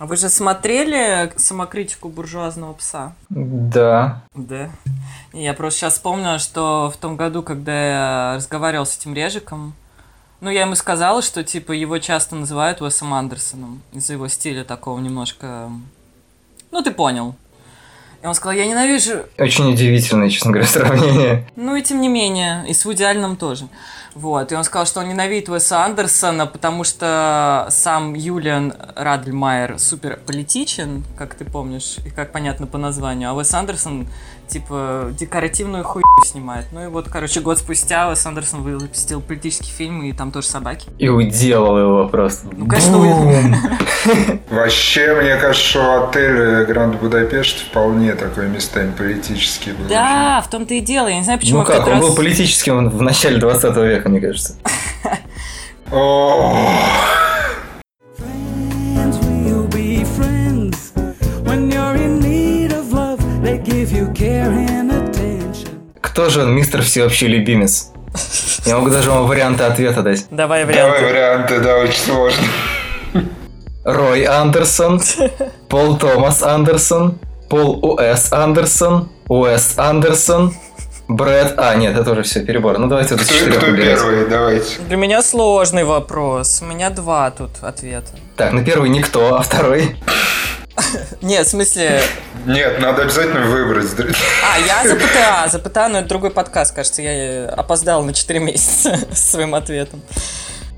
А вы же смотрели самокритику буржуазного пса? Да. Да. Я просто сейчас вспомнила, что в том году, когда я разговаривал с этим Режиком, ну, я ему сказала, что, типа, его часто называют Уэсом Андерсоном из-за его стиля такого немножко... Ну, ты понял. И он сказал, я ненавижу... Очень удивительное, честно говоря, сравнение. Ну, и тем не менее, и с Вуди Алленом тоже. Вот, и он сказал, что он ненавидит Уэса Андерсона, потому что сам Юлиан Радльмайер супер политичен, как ты помнишь, и как понятно по названию, а Уэс Андерсон типа декоративную хуйню снимает. Ну и вот, короче, год спустя Уэс Андерсон выпустил политический фильм, и там тоже собаки. И уделал его просто. Ну, конечно. Вообще, мне кажется, что отель Гранд Будапешт вполне такой местами политический был. Да, в том-то и дело. Я не знаю, почему Ну как, он был политическим в начале 20 века, мне кажется. Кто же он, мистер всеобщий любимец? Я могу даже вам варианты ответа дать. Давай Давай варианты. варианты, да, очень сложно. Рой Андерсон, Пол Томас Андерсон, Пол Уэс Андерсон, Уэс Андерсон, Брэд... А, нет, это уже все, перебор. Ну давайте вот четырех кто первый? Давайте. Для меня сложный вопрос. У меня два тут ответа. Так, ну первый никто, а второй... Нет, в смысле... Нет, надо обязательно выбрать. А, я за ПТА. За ПТА, но это другой подкаст, кажется. Я э, опоздал на 4 месяца с своим ответом.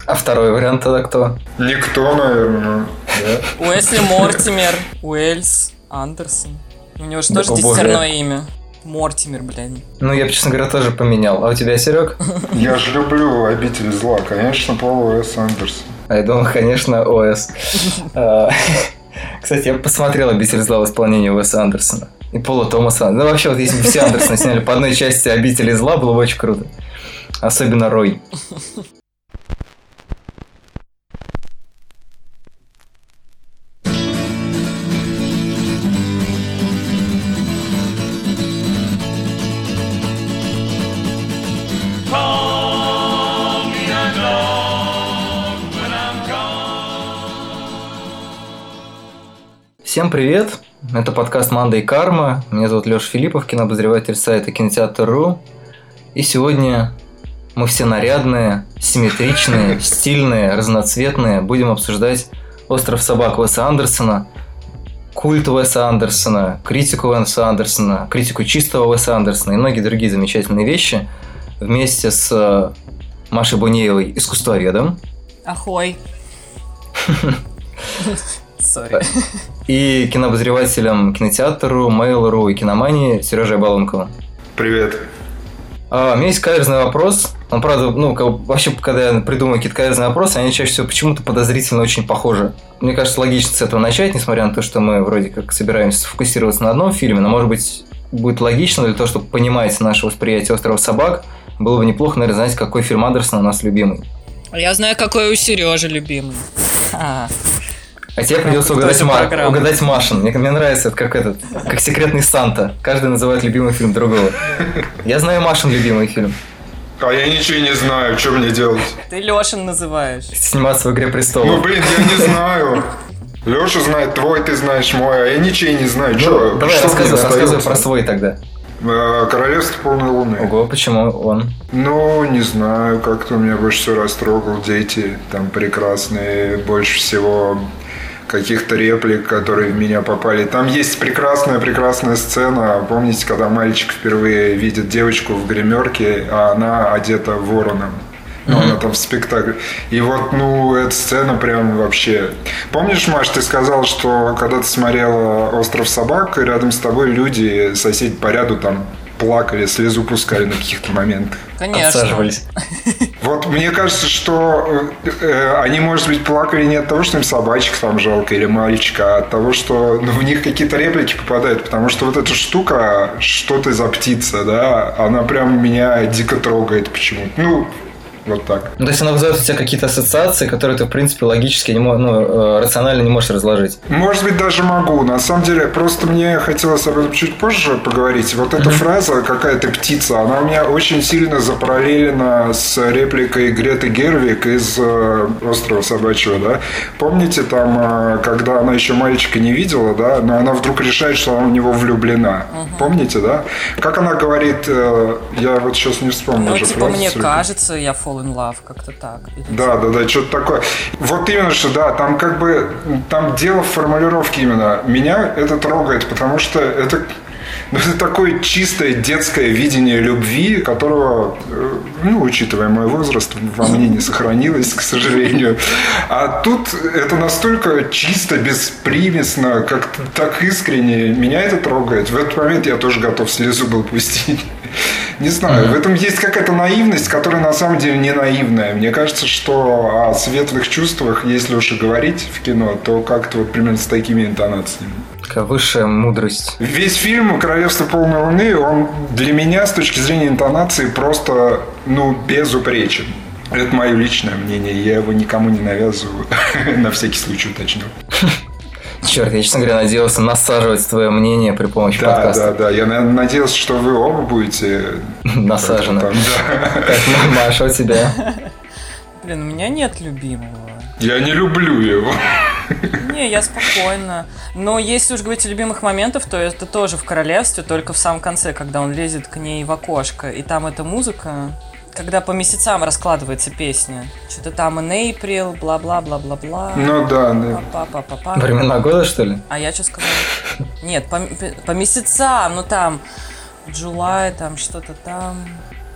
А второй вариант тогда кто? Никто, наверное. Да? Уэсли Мортимер, Уэльс, Андерсон. У него же Да, тоже десятерное имя. Мортимер, блин. Ну, я бы, честно говоря, тоже поменял. А у тебя, Серег? Я же люблю обитель зла, конечно, Пол Уэс Андерсон. А я думал, конечно, ОС. Кстати, я посмотрел «Обитель зла» в исполнении Уэса Андерсона. И Пола Томаса. Ну, вообще, вот если бы все Андерсона сняли по одной части «Обители зла», было бы очень круто. Особенно Рой. Привет! Это подкаст «Манда и Карма». Меня зовут Леша Филиппов, кинообозреватель сайта Кинотеатр.ру. И сегодня мы все нарядные, симметричные, стильные, разноцветные. Будем обсуждать «Остров собак» Уэса Андерсона, культ Уэса Андерсона, критику Уэса Андерсона, критику чистого Уэса Андерсона и многие другие замечательные вещи вместе с э, Машей Бунеевой, искусствоведом, Ахой. Сори. и кинообозревателем кинотеатру, Mail.ru и киномании Сережей Балонковым. Привет. А, у меня есть каверзный вопрос. Он, правда, ну, как вообще, когда я придумываю какие-то каверзные вопросы, они чаще всего почему-то подозрительно очень похожи. Мне кажется, логично с этого начать, несмотря на то, что мы вроде как собираемся сфокусироваться на одном фильме, но, может быть, будет логично для того, чтобы понимать наше восприятие «Острова собак», было бы неплохо, наверное, знать, какой фильм Андерсона у нас любимый. Я знаю, какой у Сережи любимый. А, А тебе придется угадать, Ма- угадать Машин. Мне, мне нравится это как этот, как секретный Санта. Каждый называет любимый фильм другого. Я знаю Машин любимый фильм. А я ничего не знаю, что мне делать? Ты Лешин называешь. Сниматься в «Игре Ну, престолов». блин, я не знаю. Леша знает твой, ты знаешь мой, а я ничего не знаю. Чё, Ну, Давай что рассказывай, рассказывай про свой тогда. Э, Королевство полной луны. Ого, почему он? Ну, не знаю, как-то меня больше всего растрогал. Дети там прекрасные, больше всего каких-то реплик, которые в меня попали. Там есть прекрасная-прекрасная сцена. Помните, когда мальчик впервые видит девочку в гримерке, а она одета вороном? Ну, она там в спектакле. И вот, ну, эта сцена прям вообще... Помнишь, Маш, ты сказал, что когда ты смотрела «Остров собак», рядом с тобой люди, соседи по ряду там плакали, слезу пускали на каких-то моментах. Конечно. Отсаживались. Вот мне кажется, что э, э, они, может быть, плакали не от того, что им собачек там жалко или мальчика, а от того, что ну, в них какие-то реплики попадают. Потому что вот эта штука, что ты за птица, да, она прям меня дико трогает почему-то. Ну, Вот так. Ну, то есть она вызывает у тебя какие-то ассоциации, которые ты, в принципе, логически, не мо- ну, э, рационально не можешь разложить. Может быть, даже могу. На самом деле, просто мне хотелось об этом чуть позже поговорить. Вот эта фраза «какая ты птица», она у меня очень сильно запараллелена с репликой Греты Гервик из э, «Острова собачьего», да? Помните там, э, когда она еще мальчика не видела, да, но она вдруг решает, что она в него влюблена. Помните, да? Как она говорит, э, я вот сейчас не вспомню Ну, уже типа, фразу мне кажется, я fall in love, как-то так. Да, да, да, что-то такое. Вот именно что, да, там как бы, там дело в формулировке именно. Меня это трогает, потому что это, это такое чистое детское видение любви, которого, э, ну, учитывая мой возраст, во мне не сохранилось, к сожалению. А тут это настолько чисто, беспримесно, как так искренне. Меня это трогает. В этот момент я тоже готов слезу был пустить. Не знаю, в этом есть какая-то наивность, которая на самом деле не наивная. Мне кажется, что о светлых чувствах, если уж и говорить в кино, то как-то вот примерно с такими интонациями. Такая высшая мудрость. Весь фильм «Королевство полной луны», он для меня с точки зрения интонации просто, ну, безупречен. Это мое личное мнение, я его никому не навязываю, на всякий случай уточню. Черт, я, честно говоря, надеялся насаживать твое мнение при помощи Да, подкаста. да, да, я на- надеялся, что вы оба будете да. Так, Маша, у тебя? Блин, у меня нет любимого. Я не люблю его. Не, я спокойно. Но если уж говорить о любимых моментах, то это тоже в королевстве, только в самом конце, когда он лезет к ней в окошко. И там эта музыка, когда по месяцам раскладывается песня. Что-то там in April, бла-бла-бла-бла-бла. Ну да, да. Па-па-па-па. Времена года, что ли? А я что сказала? Нет, по, по месяцам, ну там July, там что-то там,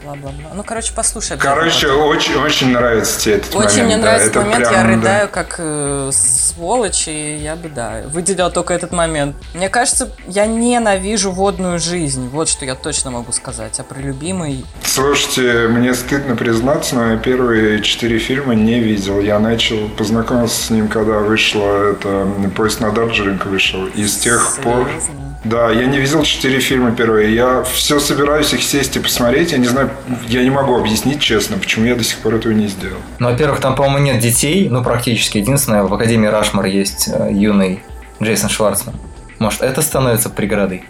бла-бла-бла. Ну, короче, послушай. Короче, очень, очень нравится тебе этот момент. Очень мне да, нравится это момент, прям, я да. рыдаю как э, сволочь, и я бы, да, выделила только этот момент. Мне кажется, я ненавижу водную жизнь, вот что я точно могу сказать, а про любимый... Слушайте, мне стыдно признаться, но я первые четыре фильма не видел. Я начал познакомился с ним, когда вышло это «Поезд на Дарджилинг» вышел. И с тех пор... Да, я не видел четыре фильма первые. Я все собираюсь их сесть и посмотреть. Я не знаю, я не могу объяснить честно, почему я до сих пор этого не сделал. Ну, во-первых, там, по-моему, нет детей, ну, практически. Единственное, в Академии Рашмар есть э, юный Джейсон Шварцман. Может, это становится преградой?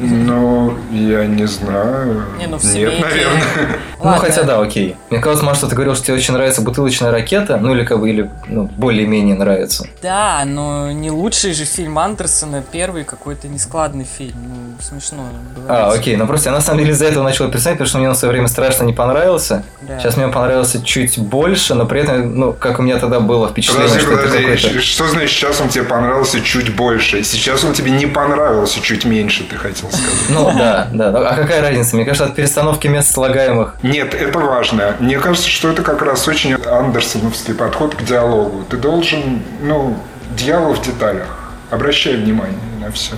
Ну, я не знаю. Не, ну в Нет, наверное. Ну, хотя да, окей. Мне может, что ты говорил, что тебе очень нравится бутылочная ракета, ну, или как бы, или ну, более-менее нравится. Да, но не лучший же фильм Андерсона, первый какой-то нескладный фильм, ну, смешно. А, говорить. окей. Ну, просто я на самом деле из-за этого начал писать, потому что мне он в свое время страшно не понравился. Да. Сейчас мне он понравился чуть больше, но при этом, ну, как у меня тогда было впечатление, Подожди, что это подожди, какой-то... что значит сейчас он тебе понравился чуть больше? Сейчас он тебе не понравился чуть меньше, ты хотел сказать. Ну, да, да. А какая разница? Мне кажется, от перестановки мест слагаемых Нет, это важно. Мне кажется, что это как раз очень андерсоновский подход к диалогу. Ты должен, ну, дьявол в деталях. Обращай внимание на все.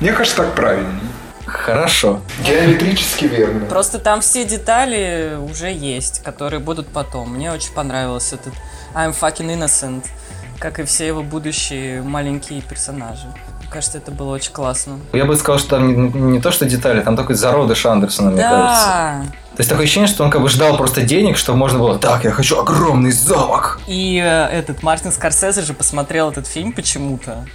Мне кажется, так правильнее. Хорошо. Геометрически верно. Просто там все детали уже есть, которые будут потом. Мне очень понравился этот I'm fucking innocent, как и все его будущие маленькие персонажи. Кажется, это было очень классно. Я бы сказал, что там не, не то, что детали, там такой зародыш Андерсона, мне кажется. Да. То есть такое ощущение, что он как бы ждал просто денег, чтобы можно было Так, я хочу огромный замок. И э, этот Мартин Скорсезе же посмотрел этот фильм почему-то.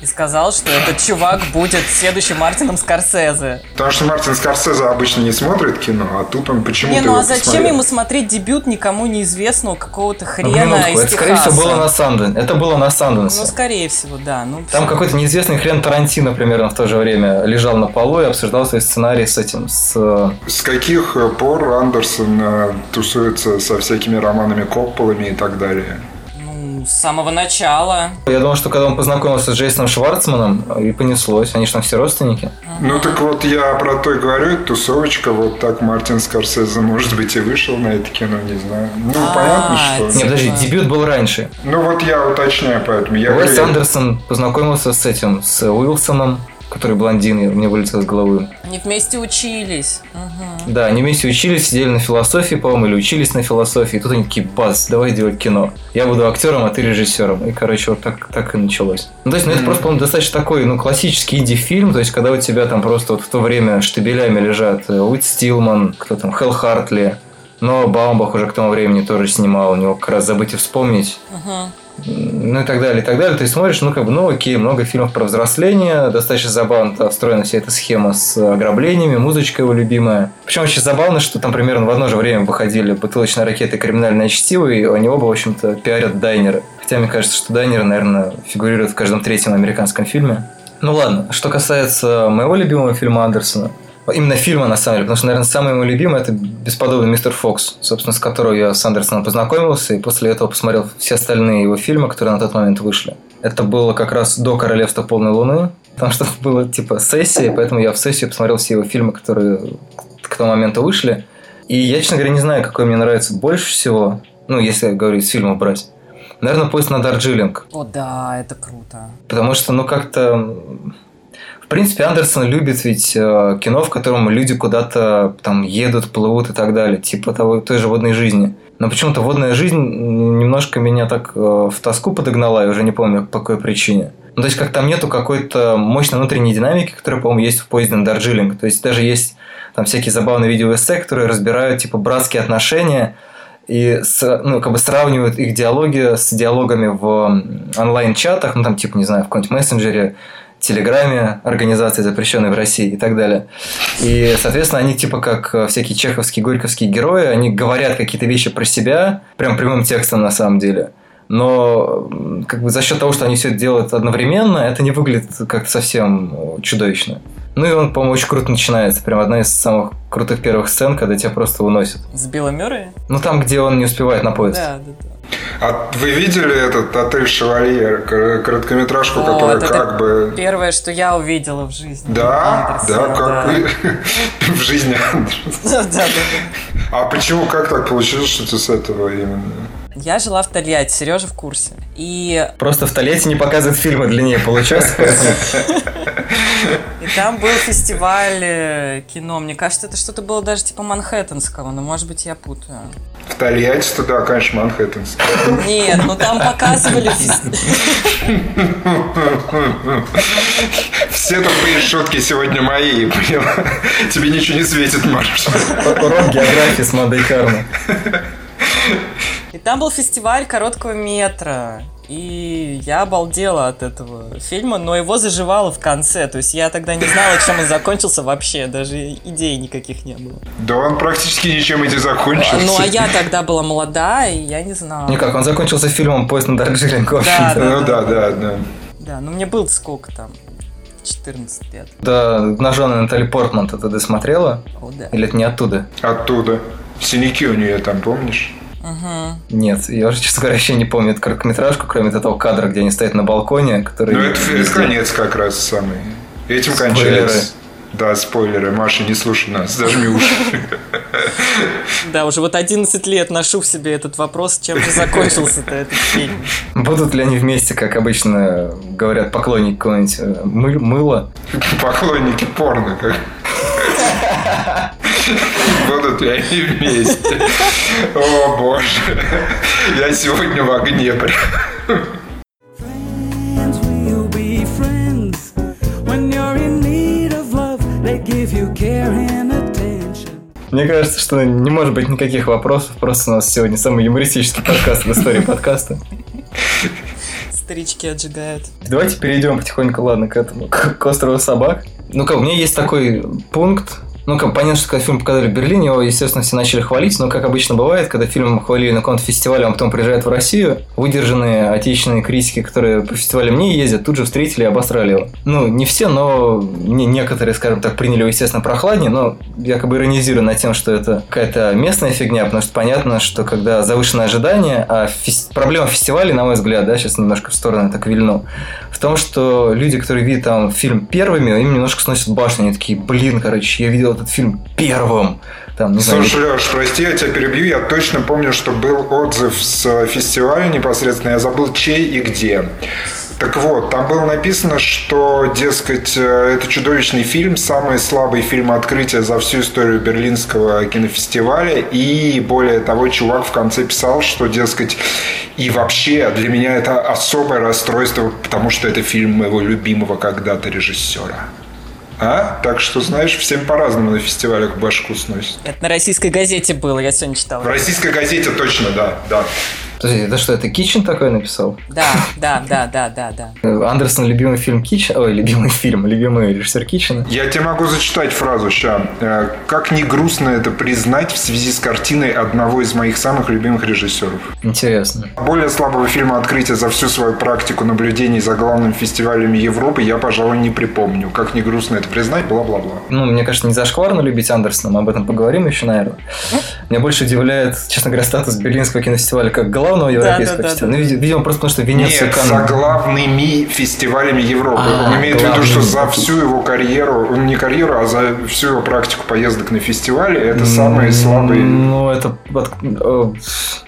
И сказал, что этот чувак будет следующим Мартином Скорсезе. Потому что Мартин Скорсезе обычно не смотрит кино, а тут он почему-то Не, ну а зачем посмотрел. ему смотреть дебют никому неизвестного какого-то Ну, хрена из это, скорее всего, было на Санден. Это было на Санденсе. Ну, скорее всего, да. Ну, Там какой-то неизвестный хрен Тарантино примерно в то же время лежал на полу и обсуждал свой сценарий с этим, с... э, С каких э, пор Андерсон э, тусуется со всякими романами Копполами и так далее? С самого начала. Я думал, что когда он познакомился с Джейсоном Шварцманом, и понеслось. Они же там все родственники. Ну так вот я про то и говорю, тусовочка, вот так Мартин Скорсезе, может быть, и вышел на это кино, не знаю. Ну, А, понятно, что... Не, подожди, Типа. дебют был раньше. Ну вот я уточняю, поэтому я Уэс Андерсон познакомился с этим, с Уилсоном, который блондин, мне вылетел из головы. Они вместе учились. Мгм. Да, они вместе учились, сидели на философии, по-моему, или учились на философии. И тут они такие, бац, давай делать кино. Я буду актером, а ты режиссером. И, короче, вот так, так и началось. Ну, то есть, ну, это просто, по-моему, достаточно такой, ну, классический инди-фильм. То есть, когда у тебя там просто вот в то время штабелями лежат э, Уит Стилман, кто там, Хелл Хартли, Но Баумбах уже к тому времени тоже снимал, у него как раз «Забыть и вспомнить». Ну и так далее, и так далее. Ты смотришь, ну как бы, ну окей, много фильмов про взросление, достаточно забавно встроена вся эта схема с ограблениями, музычка его любимая. Причем очень забавно, что там примерно в одно же время выходили «Бутылочная ракета» и «Криминальное чтиво», и они оба, в общем-то, пиарят дайнеры. Хотя мне кажется, что дайнеры, наверное, фигурируют в каждом третьем американском фильме. Ну ладно, что касается моего любимого фильма Андерсона, Именно фильма, на самом деле, потому что, наверное, самый мой любимый это бесподобный мистер Фокс, собственно, с которого я с Андерсоном познакомился, и после этого посмотрел все остальные его фильмы, которые на тот момент вышли. Это было как раз до Королевства полной луны, потому что было типа сессия, поэтому я в сессию посмотрел все его фильмы, которые к тому моменту вышли. И я, честно говоря, не знаю, какой мне нравится больше всего, ну, если говорить с фильмов брать. Наверное, поезд на Дарджилинг. О, да, это круто. Потому что, ну, как-то в принципе, Андерсон любит ведь э, кино, в котором люди куда-то там едут, плывут и так далее, типа того, той же водной жизни. Но почему-то водная жизнь немножко меня так э, в тоску подогнала, я уже не помню по какой причине. Ну, то есть, как там нету какой-то мощной внутренней динамики, которая, по-моему, есть в поезде на Дарджилинг. То есть, даже есть там всякие забавные видеоэссе, которые разбирают, типа, братские отношения, и с, ну, как бы сравнивают их диалоги с диалогами в онлайн-чатах, ну, там, типа, не знаю, в каком-нибудь мессенджере, Телеграме, организации, запрещенной в России и так далее. И, соответственно, они типа как э, всякие чеховские, горьковские герои, они говорят какие-то вещи про себя, прям прямым текстом на самом деле. Но как бы за счет того, что они все это делают одновременно, это не выглядит как-то совсем чудовищно. Ну и он, по-моему, очень круто начинается. Прям одна из самых крутых первых сцен, когда тебя просто уносят. С Биллом Мюррей? Ну там, где он не успевает на поезд. Да, да, да. А вы видели этот отель Шевалье, короткометражку, О, которая это как бы. Первое, что я увидела в жизни. Да, Андерсона, да, как в жизни Андерсона. Да, да, да. А почему, как так получилось, что ты с этого именно? Я жила в Тольятти, Сережа в курсе. И, Просто в Тольятти не показывают фильмы длиннее получаса. и там был фестиваль э, кино. Мне кажется, это что-то было даже типа Манхэттенского, но может быть я путаю. В Тольятти туда, конечно, Манхэттенский. Нет, ну там показывали фестиваль. Все тупые шутки сегодня мои, поняла? Тебе ничего не светит, Маша. Урок географии с Мадой Кармой. И там был фестиваль короткого метра. И я обалдела от этого фильма, но его заживало в конце. То есть я тогда не знала, чем он закончился вообще. Даже идей никаких не было. Да он практически ничем и не закончился. Ну, а я тогда была молода, и я не знала. Никак, он закончился фильмом «Поезд на Дарджилинг». в общем-то. Да, Ну да, да, да. Да, ну мне было сколько там? 14 лет. Да, обнаженная Натали Портман ты тогда смотрела? О, да. Или это не оттуда? Оттуда. Синяки у нее там, помнишь? Нет, я уже, честно говоря, вообще не помню эту короткометражку, кроме того кадра, где они стоят на балконе, который... Ну это, это конец как раз самый. Этим Спойлеры. кончается. Да, спойлеры. Маша, не слушай нас, зажми уши. Да, уже вот 11 лет ношу в себе этот вопрос, чем же закончился-то этот фильм. Будут ли они вместе, как обычно говорят поклонники какого-нибудь э, мы- мыла? Поклонники порно. Как... Ли они вместе? О боже. Я сегодня в огне прям. Мне кажется, что не может быть никаких вопросов, просто у нас сегодня самый юмористический подкаст в истории подкаста. Старички отжигают. Давайте перейдем потихоньку, ладно, к этому, к, к острову собак. Ну как, у меня есть такой пункт, ну, как понятно, что когда фильм показали в Берлине, его, естественно, все начали хвалить, но, как обычно бывает, когда фильм хвалили на каком-то фестивале, он потом приезжает в Россию, выдержанные отечественные критики, которые по фестивалям не ездят, тут же встретили и обосрали его. Ну, не все, но не, некоторые, скажем так, приняли его, естественно, прохладнее, но якобы иронизирую над тем, что это какая-то местная фигня, потому что понятно, что когда завышенное ожидание, а фес- проблема фестиваля, на мой взгляд, да, сейчас немножко в сторону так вильну, в том, что люди, которые видят там фильм первыми, им немножко сносят башню, они такие, блин, короче, я видел этот фильм первым. Там, не знаю, Слушай, Леш, прости, я тебя перебью. Я точно помню, что был отзыв с фестиваля непосредственно. Я забыл, чей и где. Так вот, там было написано, что, дескать, э, это чудовищный фильм, самый слабый фильм открытия за всю историю Берлинского кинофестиваля. И, более того, чувак в конце писал, что, дескать, и вообще для меня это особое расстройство, потому что это фильм моего любимого когда-то режиссера. А? Так что, знаешь, всем по-разному на фестивалях башку сносит. Это на российской газете было, я сегодня В читала. российской газете точно, да, да. Подожди, это что, это Китчен такой написал? Да, да, да, да, да, да. Андерсон любимый фильм Китчен, ой, любимый фильм, любимый режиссер Китчена. Я тебе могу зачитать фразу ща. Э, Как не грустно это признать в связи с картиной одного из моих самых любимых режиссеров. Интересно. Более слабого фильма открытия за всю свою практику наблюдений за главными фестивалями Европы я, пожалуй, не припомню. Как не грустно это признать, бла-бла-бла. Ну, мне кажется, не зашкварно любить Андерсона, мы об этом поговорим еще, наверное. Меня больше удивляет, честно говоря, статус Берлинского кинофестиваля как главного европейского да, да, фестиваля. да. Ну, видимо, просто потому, что Венеция, Нет, Канн- за главными фестивалями Европы. А, Он имеет в виду, что за всю его карьеру, ну, не карьеру, а за всю его практику поездок на фестивале, это самые слабые. Ну, это... э,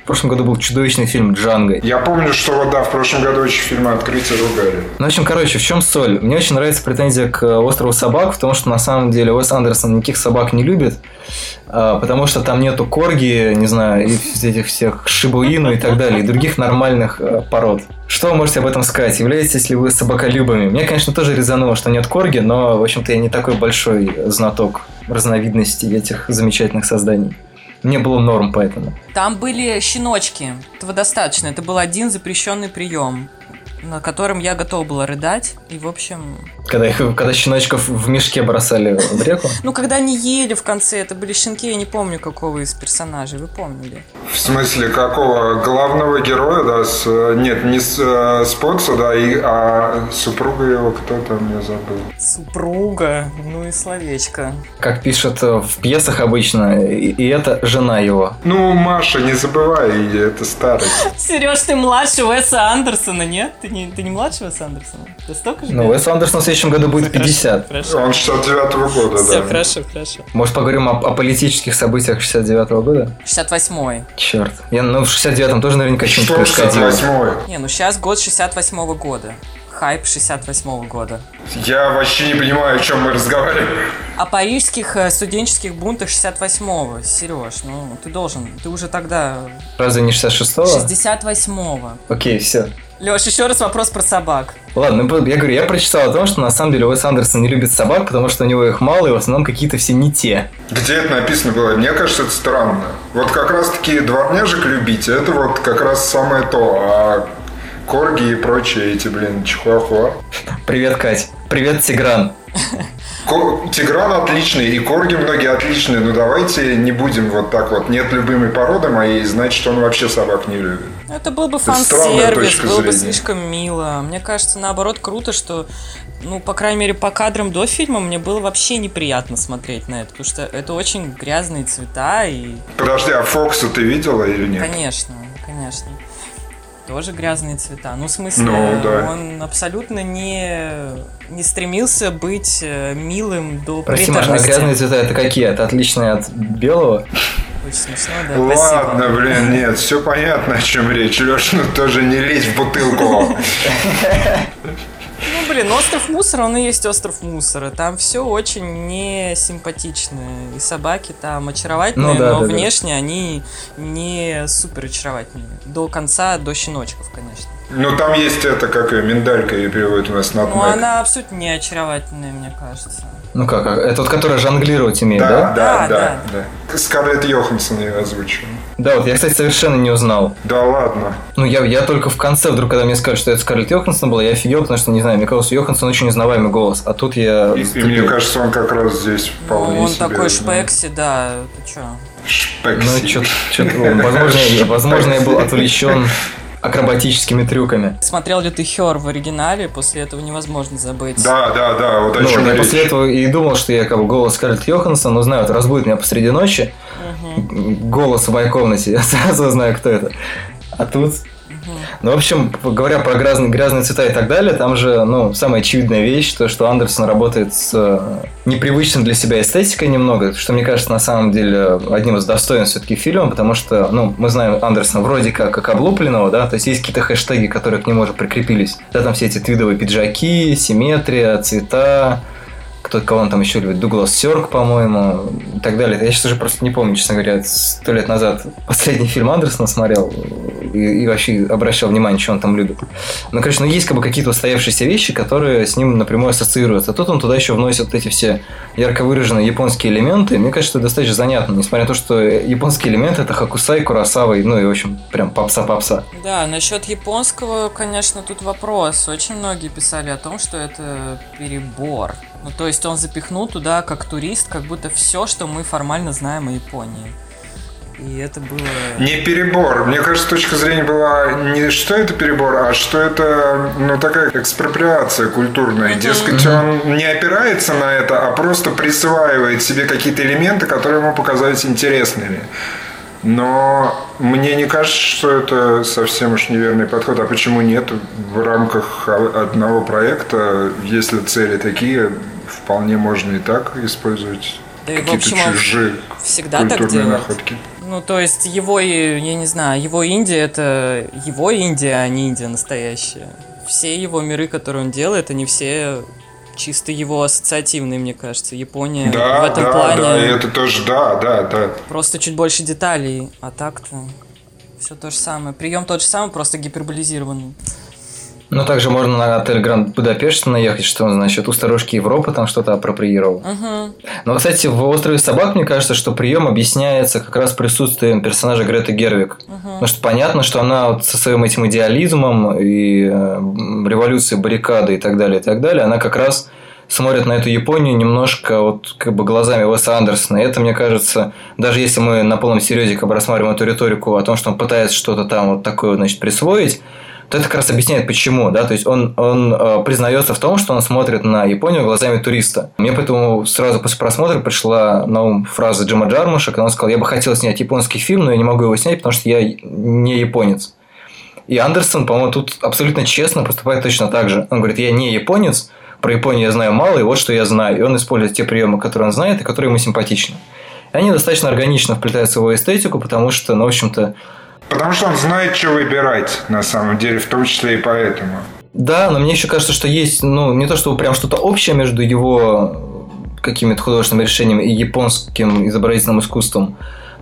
В прошлом году был чудовищный фильм «Джанго». Я помню, что вот да, в прошлом году очень фильмы открытия ругали. Ну, в общем, короче, в чем соль? Мне очень нравится претензия к «Острову собак», в том, что на самом деле Уэс Андерсон никаких собак не любит, потому что там нету корги, не знаю, и этих всех шибуину и так далее, и других нормальных э, пород. Что вы можете об этом сказать? Являетесь ли вы собаколюбами? Мне, конечно, тоже резануло, что нет корги, но, в общем-то, я не такой большой знаток разновидностей этих замечательных созданий. Мне было норм поэтому. Там были щеночки. Этого достаточно. Это был один запрещенный прием, на котором я готова была рыдать. И, в общем... Когда, их, когда щеночков в мешке бросали в реку. Ну, когда они ели в конце, это были щенки, я не помню, какого из персонажей. Вы помнили? В смысле, какого главного героя, да, с, э, нет, не с, э, с Потса, да, и, а супруга его, кто там, я забыл. Супруга. Ну и словечко. Как пишут э, в пьесах обычно, и, и это жена его. Ну, Маша, не забывай, это старость. Сереж, ты младше Уэса Андерсона, нет? Ты не, ты не младше Уэса Андерсона? Ты столько же? Ну, Уэс Андерсон следующем году будет 50. Хорошо. Он 69-го года, Все, да. хорошо, хорошо. Может, поговорим о, о политических событиях 69 года? 68-й. Черт. Я, ну, в 69-м тоже наверняка что-нибудь Что происходило. 68-й? Не, ну сейчас год 68-го года. Хайп 68-го года. Я вообще не понимаю, о чем мы разговариваем. О парижских э, студенческих бунтах 68-го. Сереж, ну ты должен. Ты уже тогда... Разве не 66-го? 68-го. Окей, все. Леш, еще раз вопрос про собак. Ладно, ну, я говорю, я прочитал о том, что на самом деле Уэс Андерсон не любит собак, потому что у него их мало, и в основном какие-то все не те. Где это написано было? Мне кажется, это странно. Вот как раз таки дворняжек любить, это вот как раз самое то. А корги и прочие эти, блин, чихуахуа. Привет, Кать. Привет, Тигран. Ко- Тигран отличный, и корги многие отличные, но давайте не будем вот так вот. Нет любимой породы моей, значит, он вообще собак не любит. Это был бы фан-сервис, было бы зрения. слишком мило. Мне кажется, наоборот, круто, что, ну, по крайней мере, по кадрам до фильма мне было вообще неприятно смотреть на это, потому что это очень грязные цвета и, Подожди, а Фокса ты видела или нет? конечно, конечно, тоже грязные цвета. Ну, в смысле, Ну, да. он абсолютно не, не стремился быть э, милым до Прости, Маша, грязные цвета это какие? Это отличные от белого? Очень смешно, да, спасибо. Ладно, блин, нет, все понятно, о чем речь. Леш, ну тоже не лезь в бутылку. Ну, блин, остров мусора, он и есть остров мусора. Там все очень несимпатично. И собаки там очаровательные, Ну да, но да, да. внешне они не супер очаровательные. До конца, до щеночков, конечно. Ну там есть это, как ее, миндалька ее переводят у нас на Но она абсолютно не очаровательная, мне кажется. Ну как, а, это вот которая жонглировать умеет, Да, да? да, Да, да, да. Скарлетт Йоханссон ее озвучила. Да, вот я, кстати, совершенно не узнал. Да ладно. Ну, я, я только в конце, вдруг, когда мне сказали, что это Скарлетт Йоханссон была, я офигел, потому что, не знаю, мне казалось, Йоханссон очень узнаваемый голос. А тут я... И, и мне кажется, он как раз здесь Ну, вполне он себе, такой да. шпекси, да, ты чё? Шпекси. Ну, что-то, возможно, я- возможно, я был отвлечен акробатическими трюками. Смотрел ли ты Хер в оригинале? После этого невозможно забыть. Да, да, да, вот о Ну, чем я речь. после этого и думал, что я как бы голос Скарлетт Йоханссон, но знаю, вот разбудит меня посреди ночи, голос в моей комнате, я сразу знаю, кто это. А тут... Ну, в общем, говоря про грязные, грязные цвета и так далее, там же, ну, самая очевидная вещь, то, что Андерсон работает с э, непривычной для себя эстетикой немного, что, мне кажется, на самом деле одним из достоинств все-таки фильма, потому что, ну, мы знаем Андерсона вроде как, как облупленного, да, то есть есть какие-то хэштеги, которые к нему уже прикрепились. Да, там все эти твидовые пиджаки, симметрия, цвета, кто кого он там еще любит, Дуглас Сёрк, по-моему, и так далее. Я сейчас уже просто не помню, честно говоря, сто лет назад последний фильм Андерсона смотрел, и, и вообще обращал внимание, что он там любит. Но, конечно, ну, есть как бы какие-то устоявшиеся вещи, которые с ним напрямую ассоциируются. А тут он туда еще вносит эти все ярко выраженные японские элементы. Мне кажется, это достаточно занятно, несмотря на то, что японские элементы это Хакусай, Курасава, ну и, в общем, прям попса-попса. Да, насчет японского, конечно, тут вопрос. Очень многие писали о том, что это перебор. Ну, то есть он запихнул туда, как турист, как будто все, что мы формально знаем о Японии. И это было... Не перебор. Мне кажется, точка зрения была не что это перебор, а что это ну, такая экспроприация культурная. Дескать, он не опирается на это, а просто присваивает себе какие-то элементы, которые ему показались интересными. Но мне не кажется, что это совсем уж неверный подход. А почему нет? В рамках одного проекта, если цели такие, вполне можно и так использовать Да и, в какие-то чужие всегда так культурные делает. находки. Ну, то есть его, я не знаю, его Индия это его Индия, а не Индия настоящая. Все его миры, которые он делает, они все чисто его ассоциативные, мне кажется. Япония Да, в этом да, плане да, и это тоже, да, да, да. просто чуть больше деталей, а так-то все то же самое. Прием тот же самый, просто гиперболизированный. Ну, также можно на отель Гранд Будапешт наехать, что он, значит, у старушки Европы там что-то апроприировал. Угу. Но, кстати, в «Острове собак», мне кажется, что прием объясняется как раз присутствием персонажа Греты Гервик. Потому что понятно, что она вот со своим этим идеализмом и революцией баррикады и так далее, и так далее, она как раз смотрит на эту Японию немножко вот как бы глазами Уэса Андерсона. И это, мне кажется, даже если мы на полном серьезе как бы рассматриваем эту риторику о том, что он пытается что-то там вот такое, значит, присвоить, то это как раз объясняет почему, да, то есть он, он э, признается в том, что он смотрит на Японию глазами туриста. Мне поэтому сразу после просмотра пришла на ум фраза Джима Джармуша, когда он сказал, я бы хотел снять японский фильм, но я не могу его снять, потому что я не японец. И Андерсон, по-моему, тут абсолютно честно поступает точно так же. Он говорит, я не японец, про Японию я знаю мало, и вот что я знаю. И он использует те приемы, которые он знает, и которые ему симпатичны. И они достаточно органично вплетаются в его эстетику, потому что, ну, в общем-то, Потому что он знает, что выбирать, на самом деле, в том числе и поэтому. Да, но мне еще кажется, что есть, ну, не то чтобы прям что-то общее между его какими-то художественными решениями и японским изобразительным искусством.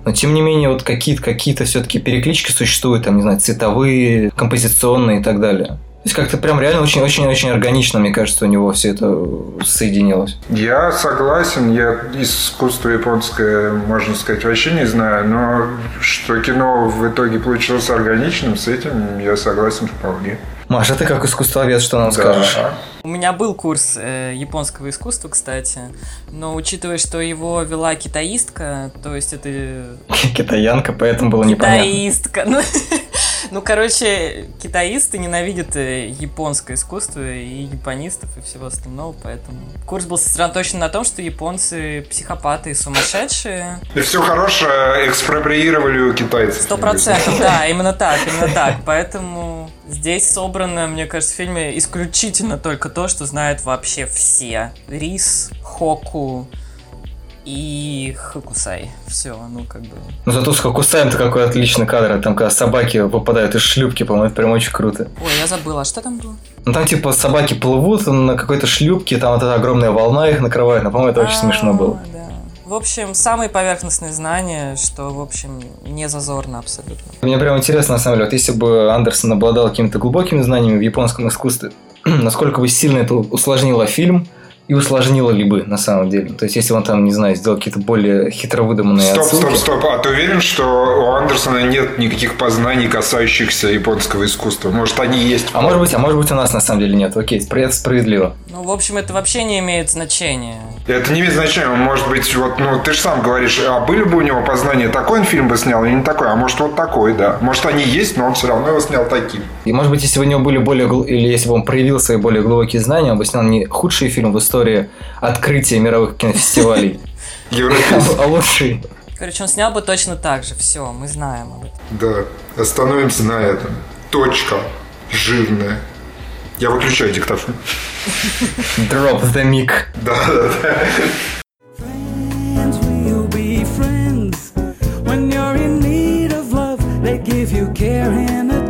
Но тем не менее, вот какие-то какие все-таки переклички существуют, там, не знаю, цветовые, композиционные и так далее. То есть как-то прям реально очень-очень-очень органично, мне кажется, у него все это соединилось. Я согласен, я искусство японское, можно сказать, вообще не знаю, но что кино в итоге получилось органичным, с этим я согласен вполне. Маша, ты как искусствовед, что нам скажешь? Да. У меня был курс э, японского искусства, кстати, но учитывая, что его вела китаистка, то есть это Китаянка, поэтому было непонятно. Китаистка. Ну, ну, короче, китаисты ненавидят э, японское искусство и японистов и всего остального, поэтому курс был сосредоточен на том, что японцы психопаты и сумасшедшие. И все хорошее экспроприировали у китайцев. Сто процентов, да, именно так, именно так. Поэтому здесь собрано, мне кажется, в фильме исключительно только то, что знают вообще все. Рис, Хоку и Хакусай. Все, ну как бы... Но зато с Хокусаем-то какой отличный кадр. Там, когда собаки выпадают из шлюпки, по-моему, это прям очень круто. Ой, я забыла, а что там было? Ну, там, типа, собаки плывут на какой-то шлюпке, там вот эта огромная волна их накрывает. Но, по-моему, это очень А, смешно было. В общем, самые поверхностные знания, что, в общем, не зазорно абсолютно. Мне прям интересно, на самом деле, вот если бы Андерсон обладал какими-то глубокими знаниями в японском искусстве, насколько бы сильно это усложнило фильм, и усложнило ли бы, на самом деле. То есть, если он там, не знаю, сделал какие-то более хитро выдуманные Стоп, отсылки. стоп, стоп. А ты уверен, что у Андерсона нет никаких познаний, касающихся японского искусства? Может, они есть? А может быть, а может быть у нас на самом деле нет. Окей, это справедливо. Ну, в общем, это вообще не имеет значения. Это не имеет значения. Может быть, вот, ну, ты же сам говоришь, а были бы у него познания, такой он фильм бы снял или не такой? А может, вот такой, да. Может, они есть, но он все равно его снял таким. И может быть, если бы у него были более гл- или если бы он проявил свои более глубокие знания, он бы снял не худший фильм в истории открытия мировых кинофестивалей, Европейский. а лучший. Короче, он снял бы точно так же. Все, мы знаем об этом. Да, остановимся на этом. Точка. Жирная. Я выключаю диктофон. Drop the mic. Да, да, да. Friends will be friends when you're in need of love. They give you care and attention.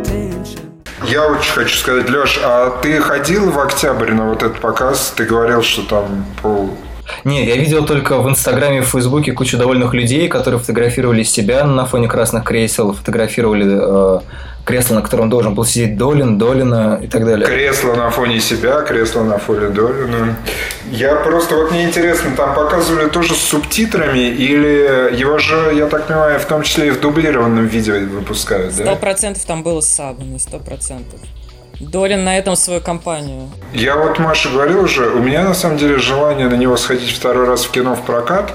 Я очень хочу сказать, Леш, а ты ходил в октябрь на вот этот показ? Ты говорил, что там пол Не, я видел только в Инстаграме и в Фейсбуке кучу довольных людей, которые фотографировали себя на фоне красных кресел, фотографировали э, кресло, на котором должен был сидеть Долин, Долина и так далее. Кресло на фоне себя, кресло на фоне Долина. Я просто, вот мне интересно, там показывали тоже с субтитрами или его же, я так понимаю, в том числе и в дублированном видео выпускают, Сто да? процентов там было с сабами, сто процентов. Долин на этом свою компанию. Я вот Маше говорил уже, у меня на самом деле желание на него сходить второй раз в кино в прокат.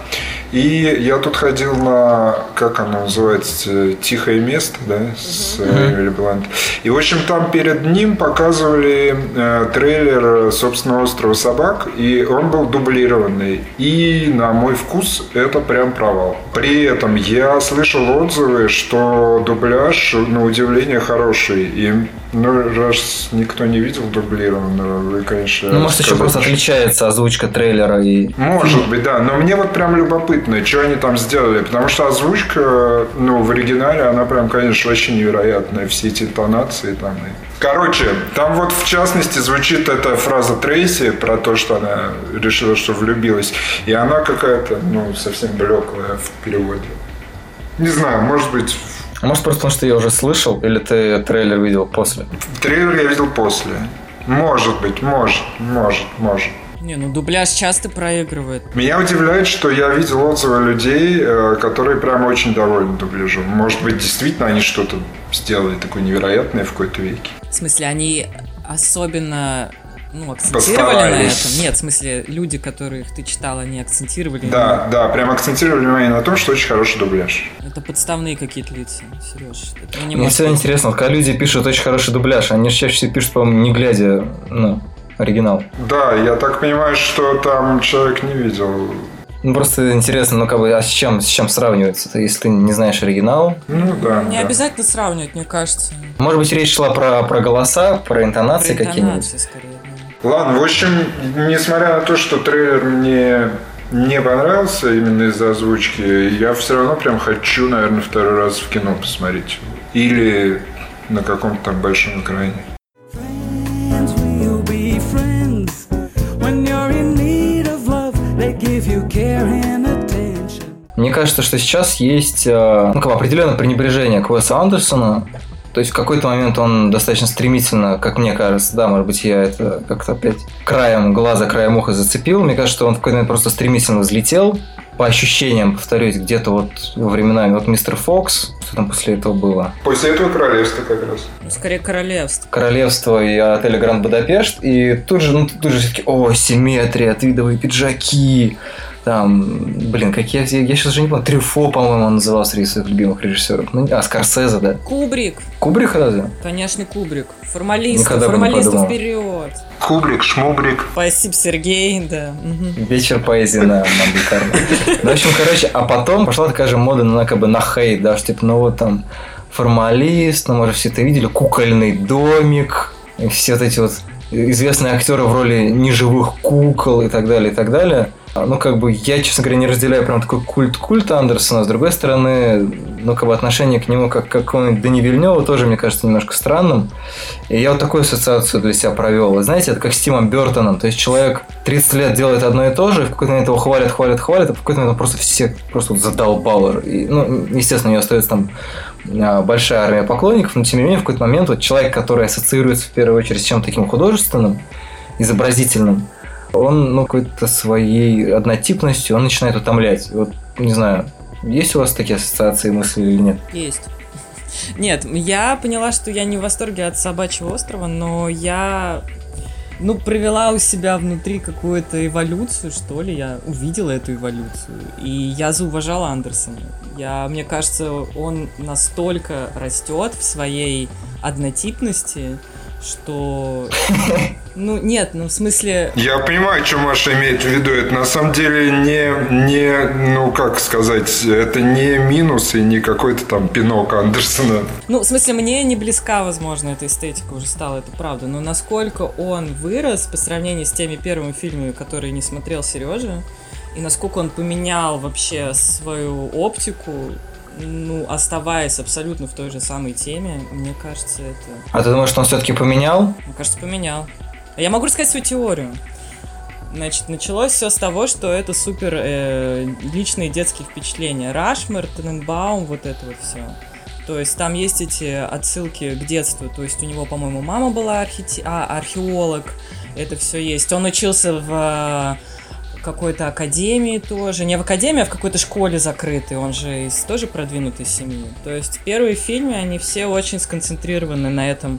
И я тут ходил на, как оно называется, «Тихое место», да, с э, Эмили Блант. И, в общем, там перед ним показывали э, трейлер, собственно, «Острова собак», и он был дублированный. И, на мой вкус, это прям провал. При этом я слышал отзывы, что дубляж, на удивление, хороший. И, ну, раз никто не видел дублированного, вы, конечно... Ну, может, еще просто отличается озвучка трейлера и... может быть, да. Но мне вот прям любопытно, что они там сделали. Потому что озвучка, ну, в оригинале, она прям, конечно, вообще невероятная. Все эти интонации там. Короче, там вот в частности звучит эта фраза Трейси про то, что она решила, что влюбилась. И она какая-то, ну, совсем блеклая в переводе. Не знаю, может быть, А Может, просто потому что я уже слышал, или ты трейлер видел после? трейлер я видел после. Может быть, может, может, может. Не, ну дубляж часто проигрывает. Меня удивляет, что я видел отзывы людей, э, которые прямо очень довольны дубляжом. Может быть, действительно они что-то сделали такое невероятное в какой-то веке. В смысле, они особенно ну, акцентировали на этом. Нет, в смысле, люди, которых ты читал, они акцентировали. Да, да, прям акцентировали внимание на том, что очень хороший дубляж. Это подставные какие-то лица, Сереж. Не Мне может всегда интересно, когда люди пишут очень хороший дубляж, они же чаще всего пишут, по-моему, не глядя, ну, оригинал. Да, я так понимаю, что там человек не видел. Ну, просто интересно, ну, как бы, а с чем, с чем сравнивается? Если ты не знаешь оригинал, Ну да. Не да. обязательно сравнивать, мне кажется. может быть, речь шла про, про голоса, про интонации Про какие-нибудь? интонации, скорее. Ладно, в общем, несмотря на то, что трейлер мне не понравился именно из-за озвучки, я все равно прям хочу, наверное, второй раз в кино посмотреть. Или на каком-то там большом экране. Мне кажется, что сейчас есть э, ну, как определенное пренебрежение к Уэсу Андерсону. То есть в какой-то момент он достаточно стремительно, как мне кажется, да, может быть, я это как-то опять краем глаза, краем уха зацепил. Мне кажется, что он в какой-то момент просто стремительно взлетел. По ощущениям, повторюсь, где-то вот во времена, вот мистер Фокс, что там после этого было? После этого королевство как раз. Ну, скорее королевство. Королевство и отель Гранд Будапешт. И тут же, ну, тут же все-таки, о, симметрия, твидовые пиджаки. Там, блин, какие я, я сейчас уже не помню, Трюфо, по-моему, он назывался среди своих любимых режиссеров. Ну, а, Скорсезе, да. Кубрик. Кубрик разве? Конечно, Кубрик. Формалисты, Никогда бы не формалисты подумал. вперед. Кубрик, Шмубрик. Спасибо, Сергей, да. Мгм. Вечер поэзии на. Ну, в общем, короче, а потом пошла такая же мода на, как бы, на хейт, да, что, типа, ну, вот там, формалист, ну, может, все это видели, кукольный домик, и все вот эти вот известные актеры в роли неживых кукол и так далее, и так далее. А, Ну, как бы, я, честно говоря, не разделяю прям такой культ культа Андерсона. С другой стороны, ну, как бы, отношение к нему, как к какому-нибудь Дани Вильневу, тоже, мне кажется, немножко странным. И я вот такую ассоциацию для себя провел. Вы знаете, это как с Тимом Бертоном. То есть, человек 30 лет делает одно и то же, и в какой-то момент его хвалят, хвалят, хвалят, а в какой-то момент он просто всех просто вот задолбал. И, ну, естественно, у него остается там а, большая армия поклонников, но тем не менее в какой-то момент вот человек, который ассоциируется в первую очередь с чем-то таким художественным, изобразительным, он, ну, какой-то своей однотипностью, он начинает утомлять. Вот, не знаю, есть у вас такие ассоциации, мысли или нет? Есть. Нет, я поняла, что я не в восторге от собачьего острова, но я ну, провела у себя внутри какую-то эволюцию, что ли, я увидела эту эволюцию, и я зауважала Андерсона. Я, мне кажется, он настолько растет в своей однотипности, что... Ну, нет, ну, в смысле... Я понимаю, что Маша имеет в виду. Это на самом деле не, не, ну как сказать, это не минус и не какой-то там пинок Андерсона. Ну, в смысле, мне не близка, возможно, эта эстетика уже стала, это правда. Но насколько он вырос по сравнению с теми первыми фильмами, которые не смотрел Сережа, и насколько он поменял вообще свою оптику, ну, оставаясь абсолютно в той же самой теме, мне кажется, это... А ты думаешь, что он все-таки поменял? Мне кажется, поменял. А Я могу рассказать свою теорию. Значит, началось все с того, что это супер э, личные детские впечатления. Рашмер, Тененбаум, вот это вот все. То есть там есть эти отсылки к детству. То есть у него, по-моему, мама была архите... а, археолог. Это все есть. Он учился в какой-то академии тоже. Не в академии, а в какой-то школе закрытой. Он же из тоже продвинутой семьи. То есть первые фильмы, они все очень сконцентрированы на этом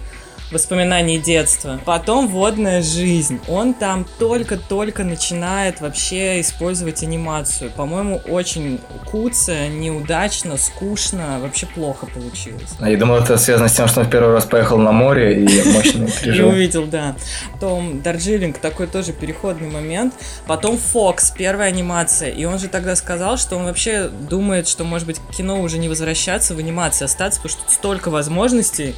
воспоминаний детства. Потом «Водная жизнь». Он там только-только начинает вообще использовать анимацию. По-моему, очень куца, неудачно, скучно, вообще плохо получилось. А я думал, это связано с тем, что он в первый раз поехал на море и мощно И пережил. увидел, да. Потом Дарджилинг, такой тоже переходный момент. Потом Фокс, первая анимация. И он же тогда сказал, что он вообще думает, что, может быть, кино уже не возвращаться, в анимации остаться, потому что столько возможностей,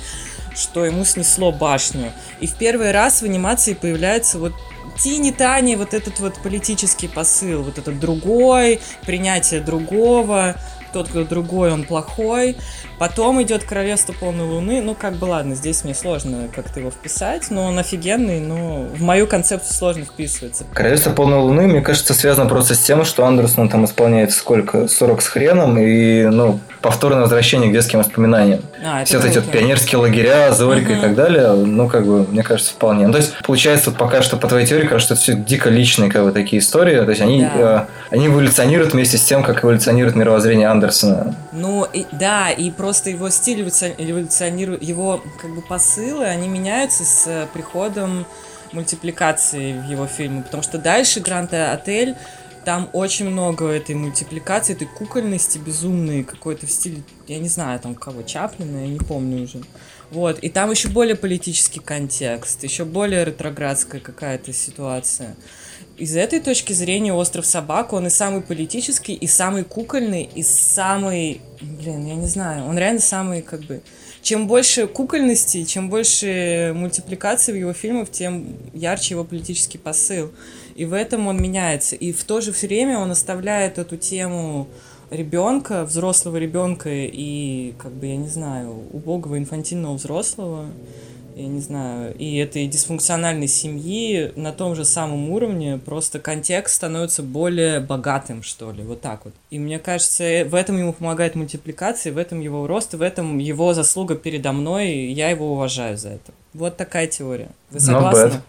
что ему снесло башню. И в первый раз в анимации появляется вот Тини Тани, вот этот вот политический посыл, вот этот другой, принятие другого, тот, кто другой, он плохой. Потом идет Королевство полной луны. Ну, как бы ладно, здесь мне сложно как-то его вписать, но он офигенный, но в мою концепцию сложно вписывается. Королевство полной луны, мне кажется, связано просто с тем, что Андерсон там исполняет сколько? 40 с хреном, и, ну, повторное возвращение к детским воспоминаниям. А, Все вот эти вот пионерские лагеря, Зорька и Мгм. так далее, ну, как бы, мне кажется, вполне. Ну, то есть, получается, вот пока что, по твоей теории, кажется, что это все дико личные, как бы, такие истории. То есть, они, Да. э, они эволюционируют вместе с тем, как эволюционирует мировоззрение Андерсона. Ну, и, да, и просто его стиль эволюци- эволюционирует, его как бы посылы, они меняются с приходом мультипликации в его фильмы, потому что дальше Гранд Отель, там очень много этой мультипликации, этой кукольности безумной, какой-то в стиле, я не знаю, там кого, Чаплина, я не помню уже. Вот, и там еще более политический контекст, еще более ретроградская какая-то ситуация. Из этой точки зрения «Остров собак» он и самый политический, и самый кукольный, и самый... Блин, я не знаю, он реально самый как бы... Чем больше кукольности, чем больше мультипликации в его фильмах, тем ярче его политический посыл. И в этом он меняется. И в то же время он оставляет эту тему ребенка, взрослого ребенка и, как бы, я не знаю, убогого инфантильного взрослого, я не знаю, и этой дисфункциональной семьи на том же самом уровне, просто контекст становится более богатым, что ли, вот так вот. И мне кажется, э, в этом ему помогает мультипликация, в этом его рост, и в этом его заслуга передо мной, и я его уважаю за это. Вот такая теория. Вы согласны?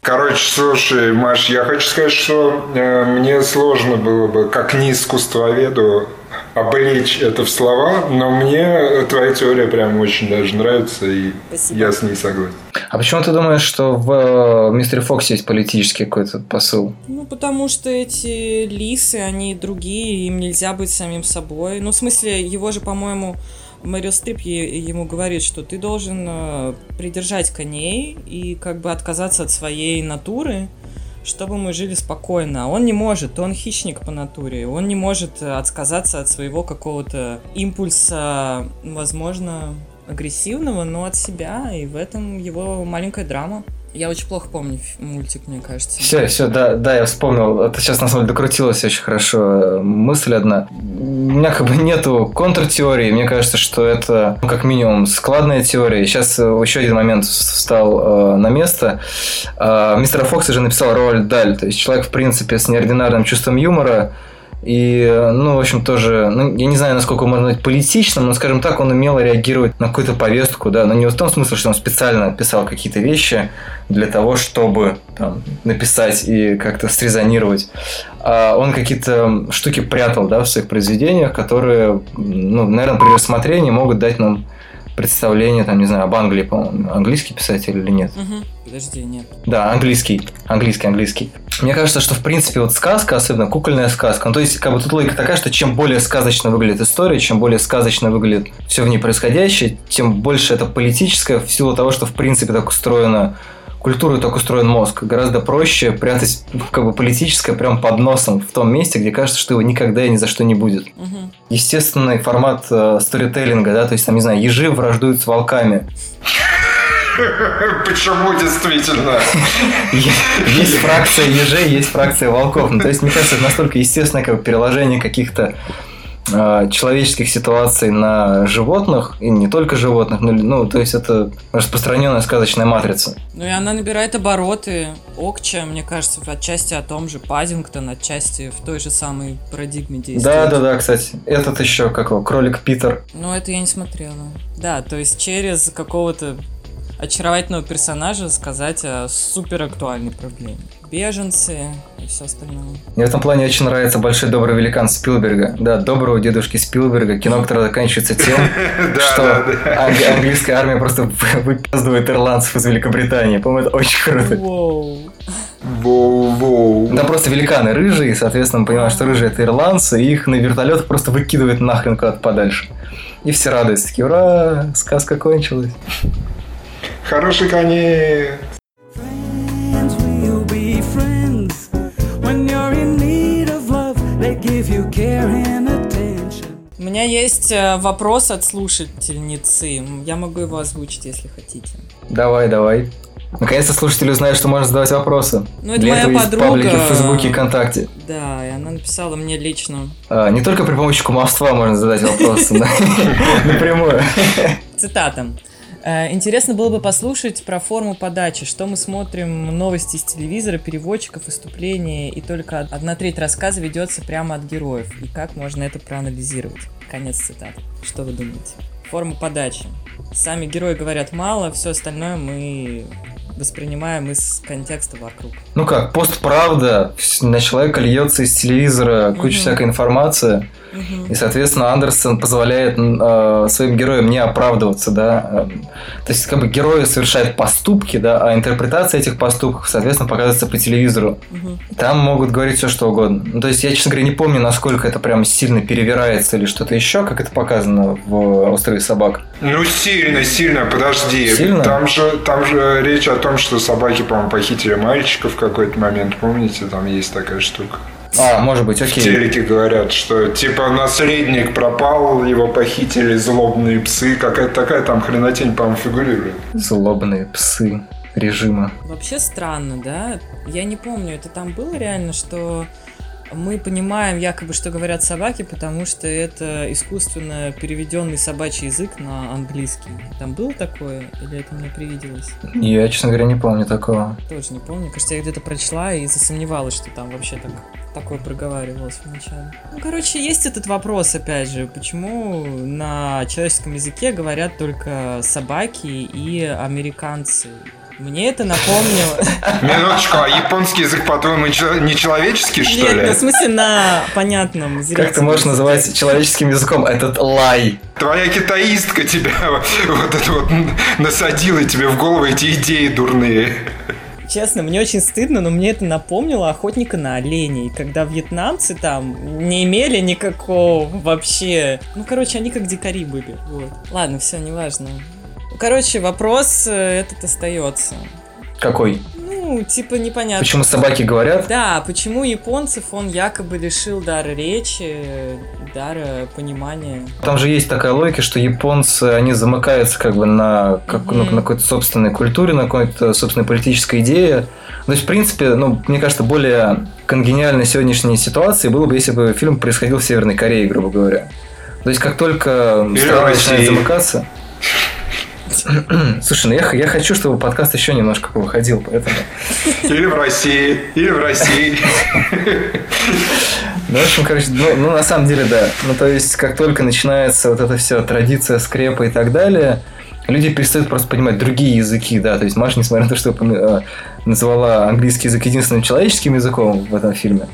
Короче, слушай, Маш, я хочу сказать, что э, мне сложно было бы, как не искусствоведу, облечь это в слова, но мне твоя теория прям очень даже нравится, и Спасибо. я с ней согласен. А почему ты думаешь, что в э, Мистере Фоксе есть политический какой-то посыл? Ну, потому что эти лисы, они другие, им нельзя быть самим собой. Ну, в смысле, его же, по-моему, Мэрил Стрип ему говорит, что ты должен э, придержать коней и как бы отказаться от своей натуры, чтобы мы жили спокойно. Он не может, он хищник по натуре, он не может э, отказаться от своего какого-то импульса, возможно, агрессивного, но от себя, и в этом его маленькая драма. Я очень плохо помню мультик, мне кажется. Все, все, да, да, я вспомнил. Это сейчас на самом деле докрутилась очень хорошо э, мысль одна. У меня как бы нету контртеории. Мне кажется, что это ну, как минимум складная теория. Сейчас э, еще один момент встал э, на место. Э, мистера Фокса же написал Роальд Даль. То есть человек, в принципе, с неординарным чувством юмора. И, ну, в общем, тоже, ну, я не знаю, насколько можно быть политичным, но, скажем так, он умело реагировать на какую-то повестку, да, но не в том смысле, что он специально писал какие-то вещи для того, чтобы там, написать и как-то срезонировать. А он какие-то штуки прятал, да, в своих произведениях, которые, ну, наверное, при рассмотрении могут дать нам представление, там, не знаю, об Англии, по-моему, английский писатель или нет. Мгм. Подожди, нет. Да, английский. Английский, английский. Мне кажется, что в принципе вот сказка, особенно кукольная сказка, ну то есть как бы тут логика такая, что чем более сказочно выглядит история, чем более сказочно выглядит все в ней происходящее, тем больше это политическое в силу того, что в принципе так устроена культура и так устроен мозг. Гораздо проще прятать как бы политическое прям под носом в том месте, где кажется, что его никогда и ни за что не будет. Мгм. Естественный формат э, сторителлинга, да, то есть там, не знаю, ежи враждуют с волками. Почему действительно? Есть фракция ежей, есть фракция волков. Ну, то есть, мне кажется, это настолько естественное как бы, переложение каких-то человеческих ситуаций на животных, и не только животных, но, ну, то есть это распространенная сказочная матрица. Ну и она набирает обороты. Окча, мне кажется, отчасти о том же Паддингтон, отчасти в той же самой парадигме действует. Да, да, да, кстати. Этот еще, как его, кролик Питер. Но это я не смотрела. Да, то есть через какого-то очаровательного персонажа сказать о супер актуальной проблеме. Беженцы и все остальное. Мне в этом плане очень нравится «Большой добрый великан» Спилберга. Да, доброго дедушки Спилберга. Кино, которое заканчивается тем, что английская армия просто выпаздывает ирландцев из Великобритании. По-моему, это очень круто. Воу. Воу-воу. Там просто великаны рыжие, и, соответственно, мы понимаем, что рыжие это ирландцы, и их на вертолетах просто выкидывают нахрен куда-то подальше. И все радуются, такие, ура, сказка кончилась. Хороший конец. У меня есть э, вопрос от слушательницы. Я могу его озвучить, если хотите. Давай, давай. Наконец-то слушатели узнают, что можно задавать вопросы. Ну, это Для моя этого есть подруга. паблики в Фейсбуке и ВКонтакте. Да, и она написала мне лично. А, Не только при помощи кумовства можно задать вопросы, напрямую. Цитата. «Э, Интересно было бы послушать про форму подачи, что мы смотрим новости из телевизора, переводчиков, выступления, и только одна треть рассказа ведется прямо от героев, и как можно это проанализировать. Конец цитаты. Что вы думаете? Форма подачи. Сами герои говорят мало, все остальное мы воспринимаем из контекста вокруг. Ну как, постправда, на человека льется из телевизора куча Мгм. всякой информации, и, соответственно, Андерсон позволяет э, своим героям не оправдываться, да. Э, То есть, как бы герои совершают поступки, да, а интерпретация этих поступков, соответственно, показывается по телевизору. Мгм. Там могут говорить все, что угодно. Ну, то есть, я, честно говоря, не помню, насколько это прям сильно перевирается или что-то еще, как это показано в «Острове собак». Ну, сильно, сильно, подожди. Сильно? Там же, там же речь о том, что собаки, по-моему, похитили мальчика в какой-то момент. Помните, там есть такая штука. А, может быть, В окей. телеке говорят, что типа наследник пропал, его похитили злобные псы. Какая-то такая там хренотень, по-моему, фигурирует. Злобные псы режима. Вообще странно, да? Я не помню, это там было реально, что мы понимаем якобы, что говорят собаки, потому что это искусственно переведенный собачий язык на английский. Там было такое? Или это мне привиделось? Я, честно говоря, не помню такого. Тоже не помню. Кажется, я где-то прочла и засомневалась, что там вообще так, такое проговаривалось вначале. Ну, короче, есть этот вопрос, опять же, почему на человеческом языке говорят только собаки и американцы? Мне это напомнило... Минуточку, а японский язык, по-твоему, не человеческий, что Нет, ли? ну, в смысле на понятном зрителю. Как ты можешь называть человеческим языком этот лай? Твоя китаистка тебя вот это вот насадила тебе в голову эти идеи дурные. Честно, мне очень стыдно, но мне это напомнило охотника на оленей, когда вьетнамцы там не имели никакого вообще... Ну, короче, они как дикари были. Вот. Ладно, все, неважно. Короче, вопрос э, этот остается. Какой? Ну, типа непонятно. Почему собаки говорят? Да, почему японцев он якобы лишил дара речи, дара понимания. Там же есть такая логика, что японцы, они замыкаются как бы на, как, ну, Мгм. на какой-то собственной культуре, на какой-то собственной политической идее. То есть, в принципе, ну, мне кажется, более конгениальной сегодняшней ситуации было бы, если бы фильм происходил в Северной Корее, грубо говоря. То есть, как только Или страна начинает замыкаться... Слушай, ну я, я хочу, чтобы подкаст еще немножко выходил, поэтому... Или в России, или в России. Ну, в общем, короче, ну, ну, на самом деле, да. Ну, то есть, как только начинается вот эта вся традиция скрепа и так далее, люди перестают просто понимать другие языки, да. То есть, Маша, несмотря на то, что э, назвала английский язык единственным человеческим языком в этом фильме,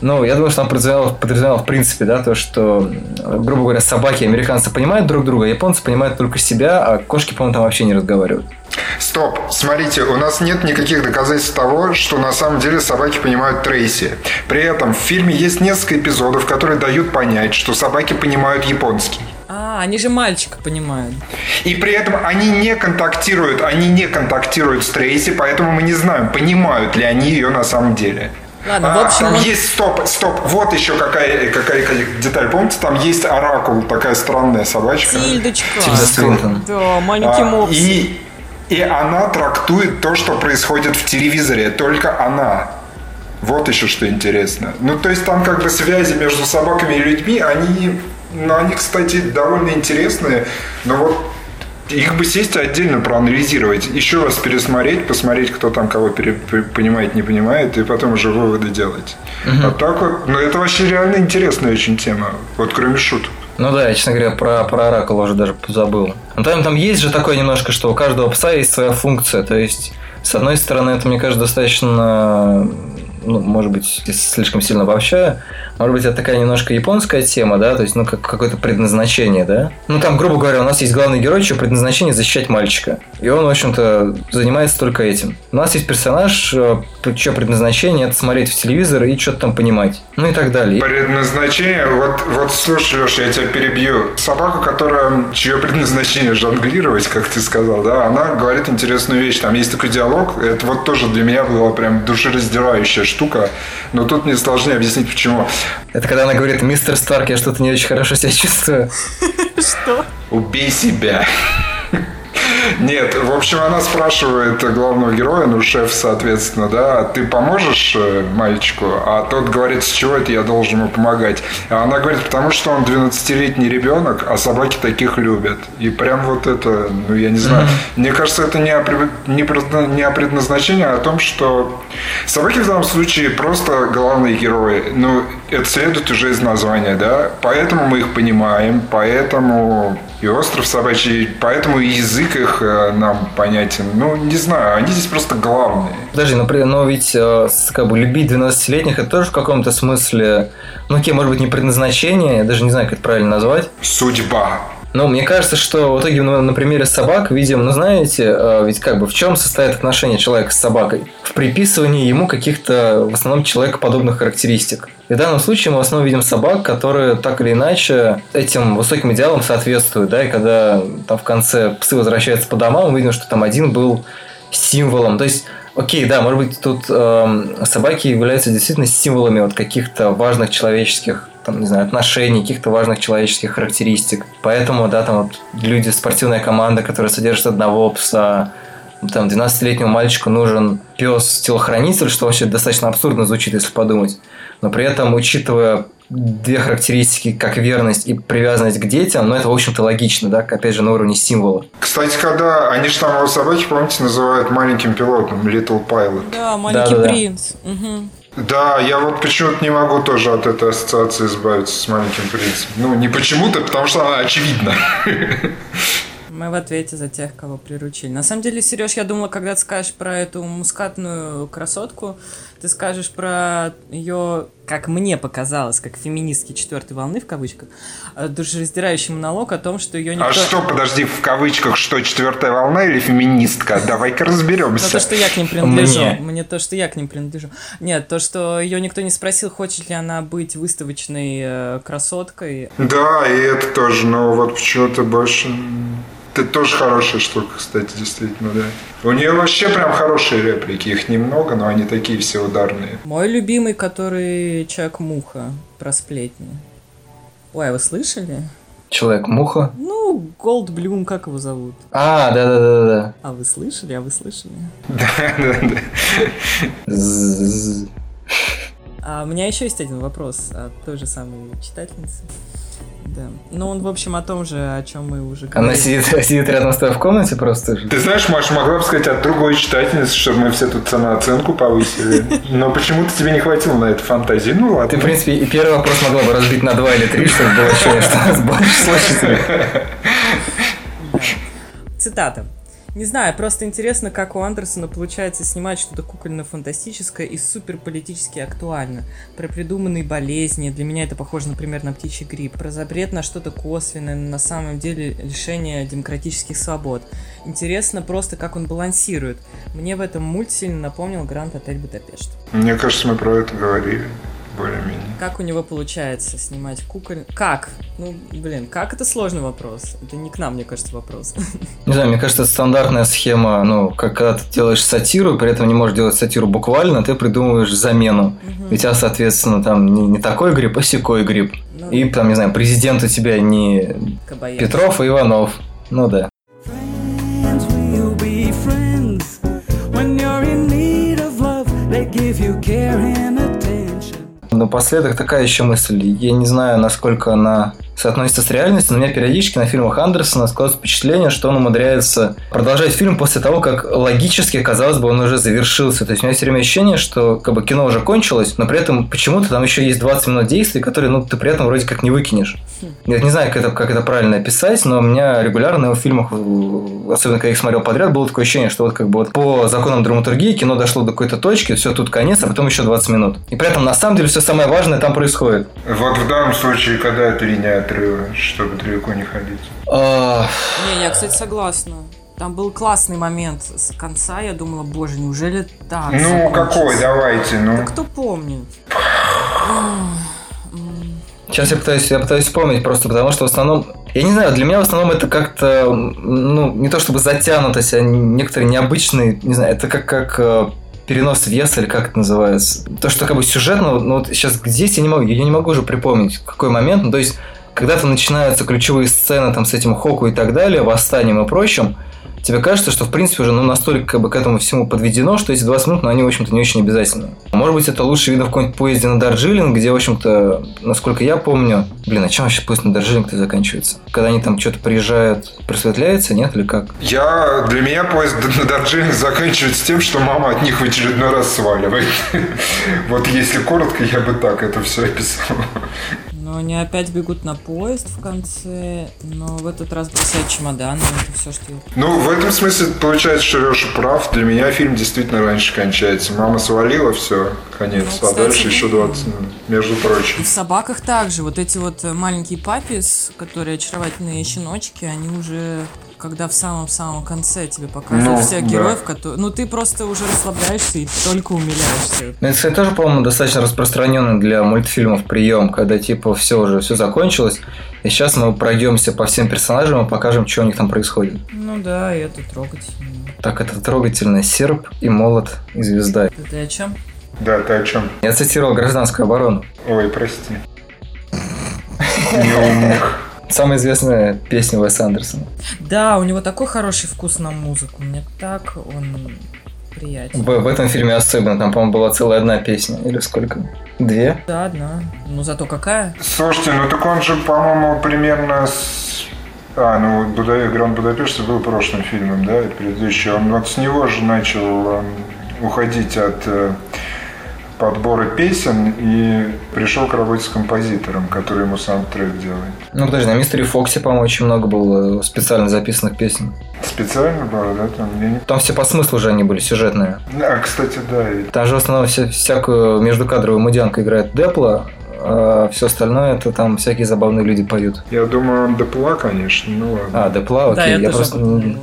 ну, я думаю, что она подразумевала, подразумевала в принципе, да, то, что, грубо говоря, собаки американцы понимают друг друга, японцы понимают только себя, а кошки, по-моему, там вообще не разговаривают. Стоп, смотрите, у нас нет никаких доказательств того, что на самом деле собаки понимают Трейси. При этом в фильме есть несколько эпизодов, которые дают понять, что собаки понимают японский. А, они же мальчика понимают. И при этом они не контактируют, они не контактируют с Трейси, поэтому мы не знаем, понимают ли они ее на самом деле. Ладно, в А, общем, там он- есть, стоп, стоп, вот еще какая, какая, какая деталь, помните, там есть оракул, такая странная собачка. Тильдочка. Тильда. Да, маленький А, мопс. и, и она трактует то, что происходит в телевизоре, только она. Вот еще что интересно. Ну, то есть там как бы связи между собаками и людьми, они ну, они, кстати, довольно интересные, но вот их бы сесть отдельно проанализировать, еще раз пересмотреть, посмотреть, кто там кого пере- понимает, не понимает, и потом уже выводы делать. А так вот, ну это вообще реально интересная очень тема, вот кроме шуток. Ну да, я, честно говоря, про, про Оракула уже даже забыл. Но там, там есть же такое немножко, что у каждого пса есть своя функция. То есть, с одной стороны, это, мне кажется, достаточно, ну, может быть, слишком сильно обобщаю, может быть, это такая немножко японская тема, да, то есть, ну, как какое-то предназначение, да. Ну, там, грубо говоря, у нас есть главный герой, чье предназначение защищать мальчика. И он, в общем-то, занимается только этим. У нас есть персонаж, э, чье предназначение это смотреть в телевизор и что-то там понимать. Ну и так далее. Предназначение, вот, вот слушай, Леша, я тебя перебью. Собака, которая, чье предназначение жонглировать, как ты сказал, да, она говорит интересную вещь. Там есть такой диалог, это вот тоже для меня была прям душераздирающая штука, но тут мне сложнее объяснить, почему. Это когда она говорит, мистер Старк, я что-то не очень хорошо себя чувствую. Что? Убей себя. Нет, в общем, она спрашивает главного героя, ну, шеф, соответственно, да, ты поможешь э, мальчику? А тот говорит, с чего это я должен ему помогать? А она говорит, потому что он 12-летний ребенок, а собаки таких любят. И прям вот это, ну, я не знаю, мне кажется, это не о, не не о предназначении, а о том, что собаки в данном случае просто главные герои. Ну, это следует уже из названия, да, поэтому мы их понимаем, поэтому и остров собачий, поэтому язык их э, нам понятен. Ну, не знаю, они здесь просто главные. Подожди, ну, при- но ведь э, как бы любить 12-летних это тоже в каком-то смысле, ну, окей, может быть, не предназначение, я даже не знаю, как это правильно назвать. Судьба. Но мне кажется, что в итоге ну, на примере собак видим, ну знаете, э, ведь как бы в чем состоит отношение человека с собакой? В приписывании ему каких-то в основном человекоподобных характеристик. И в данном случае мы в основном видим собак, которые так или иначе этим высоким идеалам соответствуют, да, и когда там в конце псы возвращаются по домам, мы видим, что там один был символом. То есть Окей, да, может быть, тут эм, собаки являются действительно символами вот каких-то важных человеческих там, не знаю, отношений, каких-то важных человеческих характеристик. Поэтому, да, там вот люди, спортивная команда, которая содержит одного пса, там, 12-летнему мальчику нужен пес-телохранитель, что вообще достаточно абсурдно звучит, если подумать. Но при этом, учитывая две характеристики, как верность и привязанность к детям, ну, это, в общем-то, логично, да, опять же, на уровне символа. Кстати, когда они же там его собаки, помните, называют маленьким пилотом, Little Pilot. Да, маленький Да-да-да. принц. Мгм. Да, я вот почему-то не могу тоже от этой ассоциации избавиться с маленьким принцем. Ну, не почему-то, потому что она очевидна. Мы в ответе за тех, кого приручили. На самом деле, Сереж, я думала, когда ты скажешь про эту мускатную красотку, ты скажешь про ее, как мне показалось, как феминистки четвертой волны, в кавычках, э, душераздирающий монолог о том, что ее никто... А что, подожди, в кавычках, что четвертая волна или феминистка? Давай-ка Ну, то, разберемся. что я к ним принадлежу. Мне. Мне. то, что я к ним принадлежу. Нет, то, что ее никто не спросил, хочет ли она быть выставочной э, красоткой. Да, и это тоже, но вот почему-то больше... Это тоже хорошая штука, кстати, действительно, да. У нее вообще прям хорошие реплики, их немного, но они такие все ударные. Мой любимый, который Человек-муха про сплетни. Ой, а вы слышали? Человек-муха. Ну, Голдблюм, как его зовут? А, да-да-да-да. А вы слышали? А вы слышали? З- А у меня еще есть один вопрос от той же самой читательницы. Да. Ну, он, в общем, о том же, о чем мы уже Она говорили. сидит, сидит рядом с тобой в комнате просто же. Ты знаешь, Маш, могла бы сказать от другой читательницы, чтобы мы все тут самооценку повысили. Но почему-то тебе не хватило на это фантазии. Ну ладно. Ты, в принципе, и первый вопрос могла бы разбить на два или три, чтобы было ощущение, что у нас больше слушателей. Цитата. Не знаю, просто интересно, как у Андерсона получается снимать что-то кукольно-фантастическое и суперполитически актуально. Про придуманные болезни, для меня это похоже, например, на птичий грипп. Про запрет на что-то косвенное, но на самом деле лишение демократических свобод. Интересно просто, как он балансирует. Мне в этом мульт сильно напомнил Гранд Отель Будапешт. Мне кажется, мы про это говорили более-менее. Как у него получается снимать куколь... Как? Ну, блин, как это сложный вопрос. Это не к нам, мне кажется, вопрос. Не знаю, мне кажется, это стандартная схема, ну, как когда ты делаешь сатиру, при этом не можешь делать сатиру буквально, ты придумываешь замену. У тебя, соответственно, там не, не такой грипп, а секой грипп. Ну, И там, не знаю, президент у тебя не Кабаян. Петров, а Иванов. Ну да. Friends will be friends when you're in need of love. They give you care and. Напоследок такая еще мысль. Я не знаю, насколько она соотносится с реальностью, но у меня периодически на фильмах Андерсона складывается впечатление, что он умудряется продолжать фильм после того, как логически, казалось бы, он уже завершился. То есть у меня все время ощущение, что как бы кино уже кончилось, но при этом почему-то там еще есть 20 минут действий, которые ну, ты при этом вроде как не выкинешь. Я не знаю, как это, как это правильно описать, но у меня регулярно в фильмах, особенно когда я их смотрел подряд, было такое ощущение, что вот как бы вот по законам драматургии кино дошло до какой-то точки, все, тут конец, а потом еще 20 минут. И при этом на самом деле все самое важное там происходит. Вот в данном случае, когда это линия отрыва, чтобы далеко не ходить. Не, я, кстати, согласна. Там был классный момент с конца, я думала, боже, неужели так Ну, какой, закончится?» давайте, ну. Да кто помнит? Сейчас я пытаюсь, я пытаюсь вспомнить просто, потому что в основном, я не знаю, для меня в основном это как-то, ну, не то чтобы затянутость, а некоторые необычные, не знаю, это как, как э, перенос веса или как это называется. То, что как бы сюжетно, ну вот сейчас здесь я не могу, я не могу уже припомнить, какой момент, ну, то есть когда-то начинаются ключевые сцены там с этим Хоку и так далее, восстанием и прочим, тебе кажется, что в принципе уже ну, настолько как бы, к этому всему подведено, что эти 20 минут, ну, они, в общем-то, не очень обязательны. Может быть, это лучше видно в каком-нибудь поезде на Дарджилинг, где, в общем-то, насколько я помню... Блин, а чем вообще поезд на Дарджилинг-то заканчивается? Когда они там что-то приезжают, просветляется, нет, или как? Я, для меня поезд на Дарджилинг заканчивается тем, что мама от них в очередной раз сваливает. Вот если коротко, я бы так это все описал. Но они опять бегут на поезд в конце, но в этот раз бросают чемоданы, это все, что я Ну, в этом смысле получается, что Леша прав. Для меня фильм действительно раньше кончается. Мама свалила, все, конец. Ну, а кстати, дальше еще да. 20 минут, между И прочим. в собаках также. Вот эти вот маленькие папис, которые очаровательные щеночки, они уже когда в самом-самом конце тебе показывают Ну, всех да. героев, которые... Ну, ты просто уже расслабляешься и только умиляешься. Ну, это, кстати, тоже, по-моему, достаточно распространенный для мультфильмов прием, когда типа все уже, все закончилось, и сейчас мы пройдемся по всем персонажам и покажем, что у них там происходит. Ну да, и это трогательно. Так, это трогательно. Серп и молот и звезда. Это ты о чем? Да, ты о чем? Я цитировал гражданскую оборону. Ой, прости. Неумных. Самая известная песня Уэса Андерсона. Да, у него такой хороший вкус на музыку. Мне так он приятен. В, в этом фильме особенно. Там, по-моему, была целая одна песня. Или сколько? Две? Да, да. Ну зато какая? Слушайте, ну так он же, по-моему, примерно с... А, ну, Буда... Гранд Будапешт был прошлым фильмом, да, и предыдущий. Он вот с него же начал эм, уходить от э, подбора песен и пришел к работе с композитором, который ему саундтрек делает. Ну, подожди, на Мистере Фоксе, по-моему, очень много было специально записанных песен. Специально было, да? Там, я не... Там все по смыслу же они были сюжетные. А, кстати, да. и- Там же в основном вся- всякую междукадровую мудянку играет Депла, а все остальное это там всякие забавные люди поют. Я думаю, он допла, конечно, ну ладно. А, Депла, окей, да, я, тоже просто...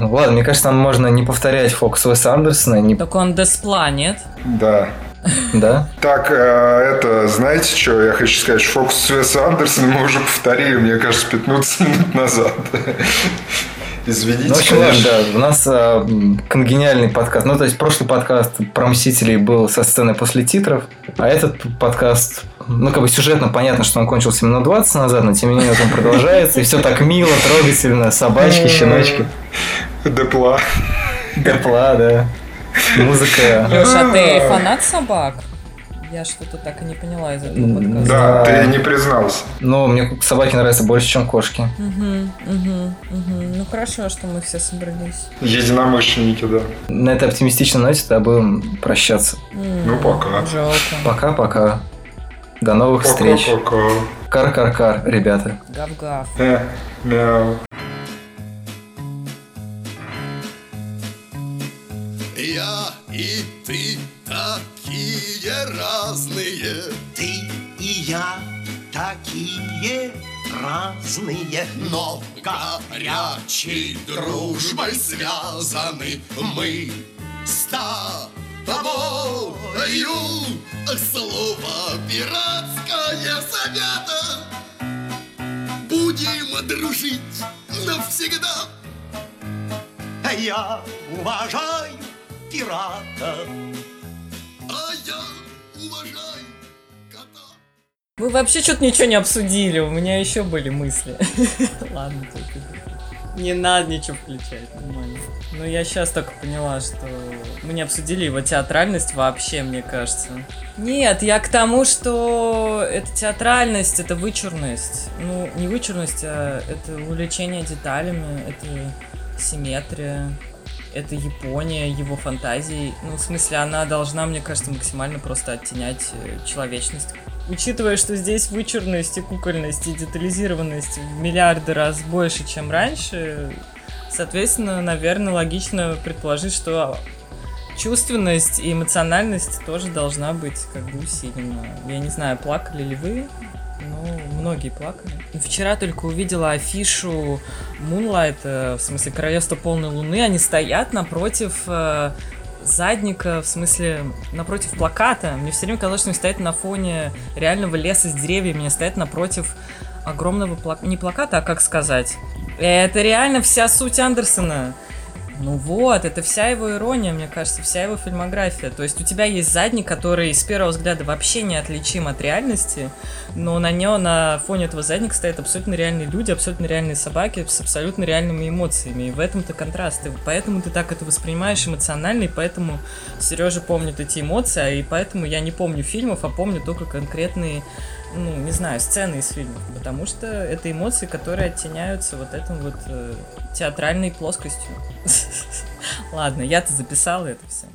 Ну, ладно, мне кажется, там можно не повторять фокус Уэса Андерсона, не... Так он Деспла, нет? Да. да? Так, э, это, знаете что, я хочу сказать, фокус с Уэса Андерсона мы уже повторили, мне кажется, 15 минут назад. Извините, Ну, в общем, конечно. да, у нас м, конгениальный подкаст. Ну, то есть, прошлый подкаст про Мстителей был со сцены после титров, а этот подкаст, ну, как бы сюжетно понятно, что он кончился минут 20 назад, но тем не менее он продолжается, и все так мило, трогательно, собачки, щеночки, Депла. тепла, да, музыка. Леша, а ты фанат собак? Я что-то так и не поняла из этого подкаста. Да, ты не признался. Ну, мне собаки нравятся больше, чем кошки. Мгм, мгм, мгм. Ну хорошо, что мы все собрались. Единомышленники, да. На этой оптимистичной ноте тогда будем прощаться. Ну, пока. Жалко. Пока-пока. До новых встреч. Пока-пока. Кар-кар-кар, ребята. Гав-гав. Э, мяу. Я и ты такие разные. Ты и я такие разные, Но горячей дружбой связаны мы с тобою. Слово пиратское завято. Будем дружить навсегда. я уважаю пирата. А я уважаю кота. Вы вообще что-то ничего не обсудили, у меня еще были мысли. Ладно, только. Не надо ничего включать, нормально. Ну, я сейчас только поняла, что мы не обсудили его театральность вообще, мне кажется. Нет, я к тому, что это театральность, это вычурность. Ну, не вычурность, а это увлечение деталями, это симметрия, это Япония, его фантазии. Ну, в смысле, она должна, мне кажется, максимально просто оттенять э, человечность. Учитывая, что здесь вычурность и кукольность и детализированность в миллиарды раз больше, чем раньше, соответственно, наверное, логично предположить, что чувственность и эмоциональность тоже должна быть как бы усилена. Я не знаю, плакали ли вы, но многие плакали. Вчера только увидела афишу Moonlight, э, в смысле Королевство полной луны. Они стоят напротив э, задника, в смысле, напротив плаката. Мне все время казалось, что они стоят на фоне реального леса с деревьями, они стоят напротив огромного плаката. Не плаката, а как сказать? Это реально вся суть Андерсона. Ну вот, это вся его ирония, мне кажется, вся его фильмография. То есть у тебя есть задник, который с первого взгляда вообще не отличим от реальности, но на нем, на фоне этого задника стоят абсолютно реальные люди, абсолютно реальные собаки с абсолютно реальными эмоциями. И в этом-то контраст. И поэтому ты так это воспринимаешь эмоционально, и поэтому Сережа помнит эти эмоции, а и поэтому я не помню фильмов, а помню только конкретные ну, не знаю, сцены из фильмов, потому что это эмоции, которые оттеняются вот этим вот э, театральной плоскостью. Ладно, я-то записала это все.